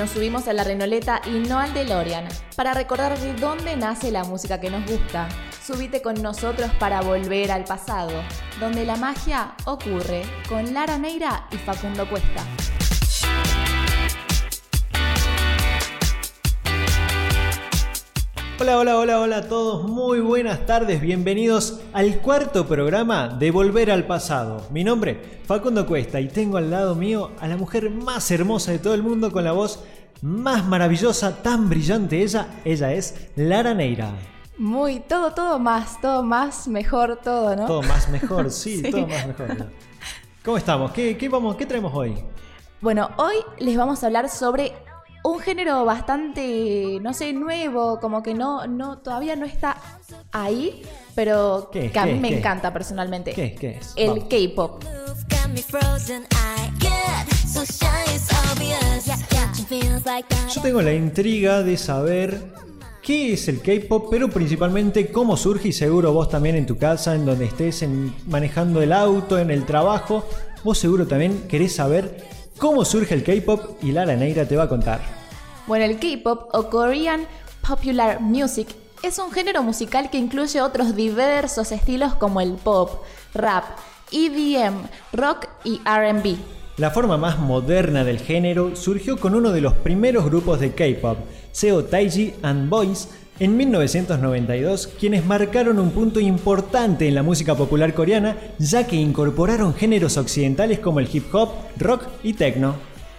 Nos subimos a la renoleta y no al DeLorean para recordar de dónde nace la música que nos gusta. Subite con nosotros para volver al pasado, donde la magia ocurre con Lara Neira y Facundo Cuesta. Hola, hola, hola, hola a todos, muy buenas tardes, bienvenidos al cuarto programa de Volver al Pasado. Mi nombre, Facundo Cuesta, y tengo al lado mío a la mujer más hermosa de todo el mundo con la voz más maravillosa, tan brillante ella, ella es Lara Neira. Muy, todo, todo más, todo más, mejor, todo, ¿no? Todo más mejor, sí, todo más mejor. ¿Cómo estamos? ¿Qué, qué, vamos, ¿Qué traemos hoy? Bueno, hoy les vamos a hablar sobre un género bastante, no sé, nuevo, como que no, no, todavía no está ahí, pero que a mí me encanta personalmente. ¿Qué, qué es? El K-pop. Yo tengo la intriga de saber qué es el K-pop, pero principalmente cómo surge y seguro vos también en tu casa, en donde estés manejando el auto, en el trabajo, vos seguro también querés saber cómo surge el K-pop y Lara Neira te va a contar. Bueno, el K-pop o Korean Popular Music es un género musical que incluye otros diversos estilos como el pop, rap, EDM, rock y RB. La forma más moderna del género surgió con uno de los primeros grupos de K-pop, Seo Taiji and Boys, en 1992, quienes marcaron un punto importante en la música popular coreana, ya que incorporaron géneros occidentales como el hip hop, rock y techno.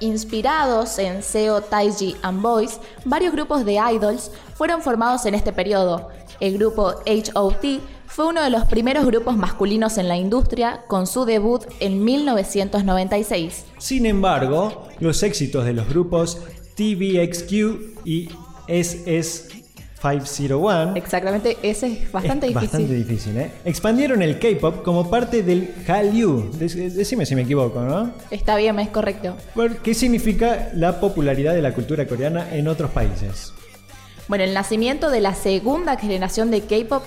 Inspirados en Seo Taiji and Boys, varios grupos de idols fueron formados en este periodo. El grupo HOT fue uno de los primeros grupos masculinos en la industria con su debut en 1996. Sin embargo, los éxitos de los grupos TVXQ y SS 501. Exactamente, ese es bastante es difícil. Bastante difícil, ¿eh? Expandieron el K-pop como parte del Hallyu. Decime si me equivoco, ¿no? Está bien, es correcto. ¿Qué significa la popularidad de la cultura coreana en otros países? Bueno, el nacimiento de la segunda generación de K-pop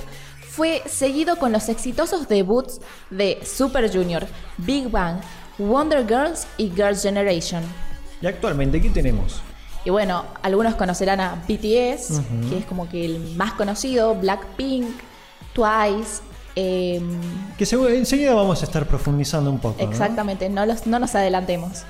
fue seguido con los exitosos debuts de Super Junior, Big Bang, Wonder Girls y Girls' Generation. ¿Y actualmente qué tenemos? Y bueno, algunos conocerán a BTS, que es como que el más conocido, Blackpink, Twice. Em, que enseguida vamos a estar profundizando un poco. Exactamente, no, los, no nos adelantemos.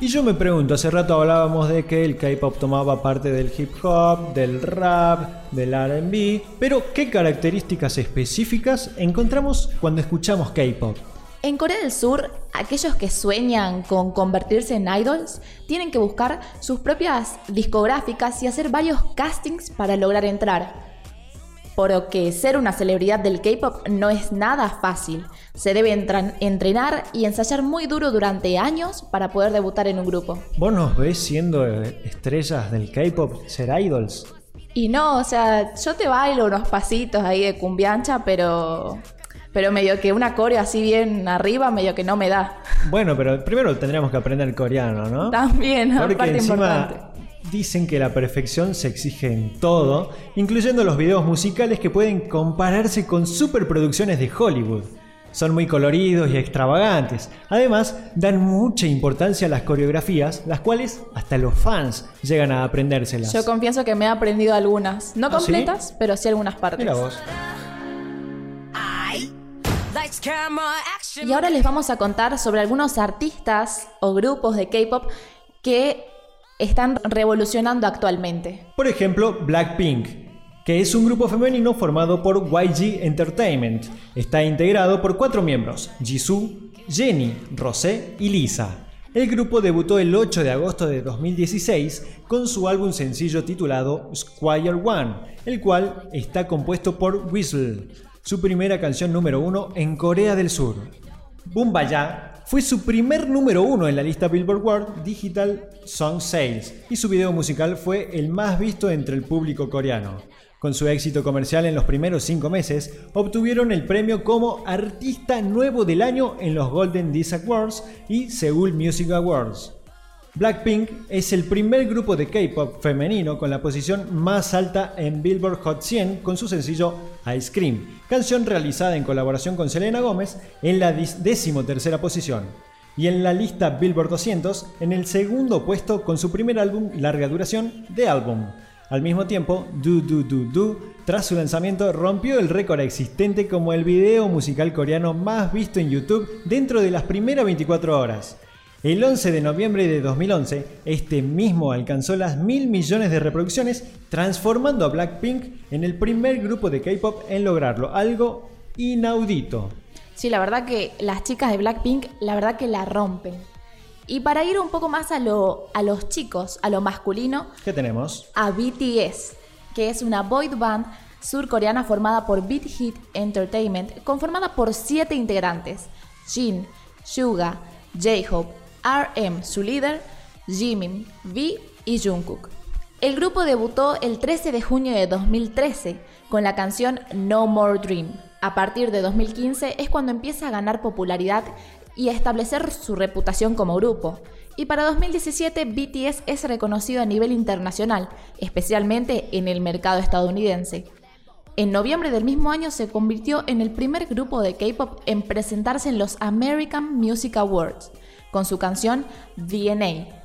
Y yo me pregunto, hace rato hablábamos de que el K-pop tomaba parte del hip hop, del rap, del RB, pero ¿qué características específicas encontramos cuando escuchamos K-pop? En Corea del Sur, aquellos que sueñan con convertirse en idols tienen que buscar sus propias discográficas y hacer varios castings para lograr entrar. Por lo que ser una celebridad del K-pop no es nada fácil. Se debe entrenar y ensayar muy duro durante años para poder debutar en un grupo. ¿Vos nos ves siendo estrellas del K-pop, ser idols? Y no, o sea, yo te bailo unos pasitos ahí de cumbiancha, pero pero medio que una coreo así bien arriba, medio que no me da. Bueno, pero primero tendríamos que aprender coreano, ¿no? También, Porque encima dicen que la perfección se exige en todo, incluyendo los videos musicales que pueden compararse con superproducciones de Hollywood. Son muy coloridos y extravagantes. Además, dan mucha importancia a las coreografías, las cuales hasta los fans llegan a aprendérselas. Yo confieso que me he aprendido algunas. No ¿Ah, completas, pero sí algunas partes. Mira vos. Y ahora les vamos a contar sobre algunos artistas o grupos de K-pop que están revolucionando actualmente. Por ejemplo, Blackpink, que es un grupo femenino formado por YG Entertainment. Está integrado por cuatro miembros, Jisoo, Jenny, Rosé y Lisa. El grupo debutó el 8 de agosto de 2016 con su álbum sencillo titulado Squire One, el cual está compuesto por Whistle, su primera canción número uno en Corea del Sur. Bumbaya fue su primer número uno en la lista Billboard World Digital Song Sales y su video musical fue el más visto entre el público coreano. Con su éxito comercial en los primeros cinco meses, obtuvieron el premio como Artista Nuevo del Año en los Golden Disc Awards y Seoul Music Awards. Blackpink es el primer grupo de K-pop femenino con la posición más alta en Billboard Hot 100 con su sencillo Ice Cream, canción realizada en colaboración con Selena Gómez en la decimotercera posición. Y en la lista Billboard 200 en el segundo puesto con su primer álbum larga duración, The Album. Al mismo tiempo, Do Do Do Do, tras su lanzamiento, rompió el récord existente como el video musical coreano más visto en YouTube dentro de las primeras 24 horas. El 11 de noviembre de 2011, este mismo alcanzó las mil millones de reproducciones, transformando a Blackpink en el primer grupo de K-pop en lograrlo, algo inaudito. Sí, la verdad que las chicas de Blackpink, la verdad que la rompen. Y para ir un poco más a, lo, a los chicos, a lo masculino, ¿qué tenemos? A BTS, que es una boy band surcoreana formada por Beat Hit Entertainment, conformada por siete integrantes: Jin, Suga, J-Hope, RM, su líder, Jimin, V y Jungkook. El grupo debutó el 13 de junio de 2013 con la canción No More Dream. A partir de 2015 es cuando empieza a ganar popularidad y a establecer su reputación como grupo. Y para 2017 BTS es reconocido a nivel internacional, especialmente en el mercado estadounidense. En noviembre del mismo año se convirtió en el primer grupo de K-pop en presentarse en los American Music Awards, con su canción DNA.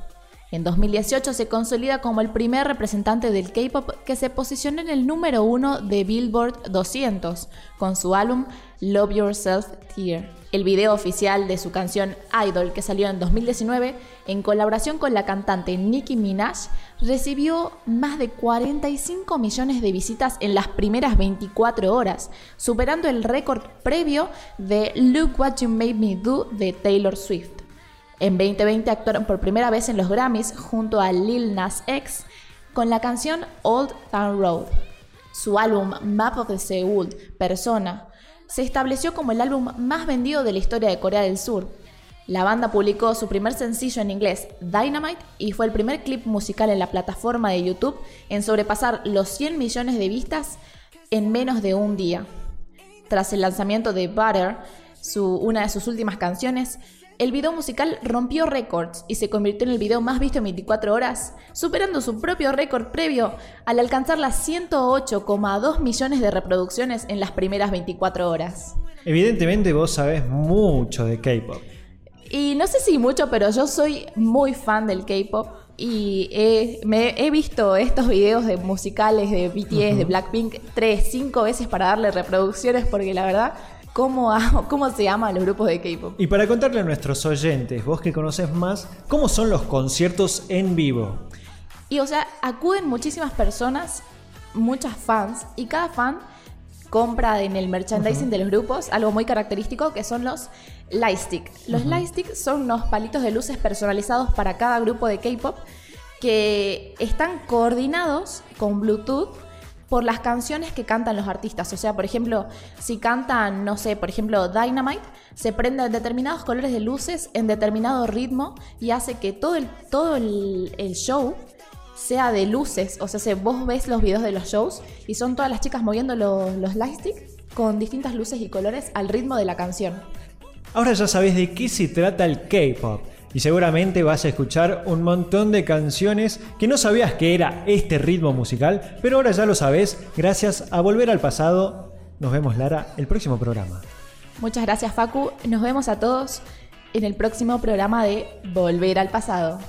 En 2018 se consolida como el primer representante del K-pop que se posicionó en el número uno de Billboard 200 con su álbum Love Yourself Here. El video oficial de su canción Idol, que salió en 2019 en colaboración con la cantante Nicki Minaj, recibió más de 45 millones de visitas en las primeras 24 horas, superando el récord previo de Look What You Made Me Do de Taylor Swift. En 2020 actuaron por primera vez en los Grammys junto a Lil Nas X con la canción Old Town Road. Su álbum Map of the Seoul, Persona, se estableció como el álbum más vendido de la historia de Corea del Sur. La banda publicó su primer sencillo en inglés, Dynamite, y fue el primer clip musical en la plataforma de YouTube en sobrepasar los 100 millones de vistas en menos de un día. Tras el lanzamiento de Butter, una de sus últimas canciones, el video musical rompió récords y se convirtió en el video más visto en 24 horas, superando su propio récord previo al alcanzar las 108,2 millones de reproducciones en las primeras 24 horas. Evidentemente vos sabés mucho de K-Pop. Y no sé si mucho, pero yo soy muy fan del K-Pop y he, me, he visto estos videos de musicales de BTS, de Blackpink, tres, cinco veces para darle reproducciones porque la verdad cómo, cómo se llaman los grupos de K-pop. Y para contarle a nuestros oyentes, vos que conoces más, ¿cómo son los conciertos en vivo? Y o sea, acuden muchísimas personas, muchas fans, y cada fan compra en el merchandising de los grupos algo muy característico que son los lightstick. Los lightstick son unos palitos de luces personalizados para cada grupo de K-pop que están coordinados con Bluetooth por las canciones que cantan los artistas. O sea, por ejemplo, si cantan, no sé, por ejemplo, Dynamite, se prenden determinados colores de luces en determinado ritmo y hace que todo el, todo el, show sea de luces. O sea, si vos ves los videos de los shows y son todas las chicas moviendo los, los lightsticks con distintas luces y colores al ritmo de la canción. Ahora ya sabes de qué se trata el K-pop y seguramente vas a escuchar un montón de canciones que no sabías que era este ritmo musical, pero ahora ya lo sabes gracias a Volver al Pasado. Nos vemos Lara el próximo programa. Muchas gracias Facu, nos vemos a todos en el próximo programa de Volver al Pasado.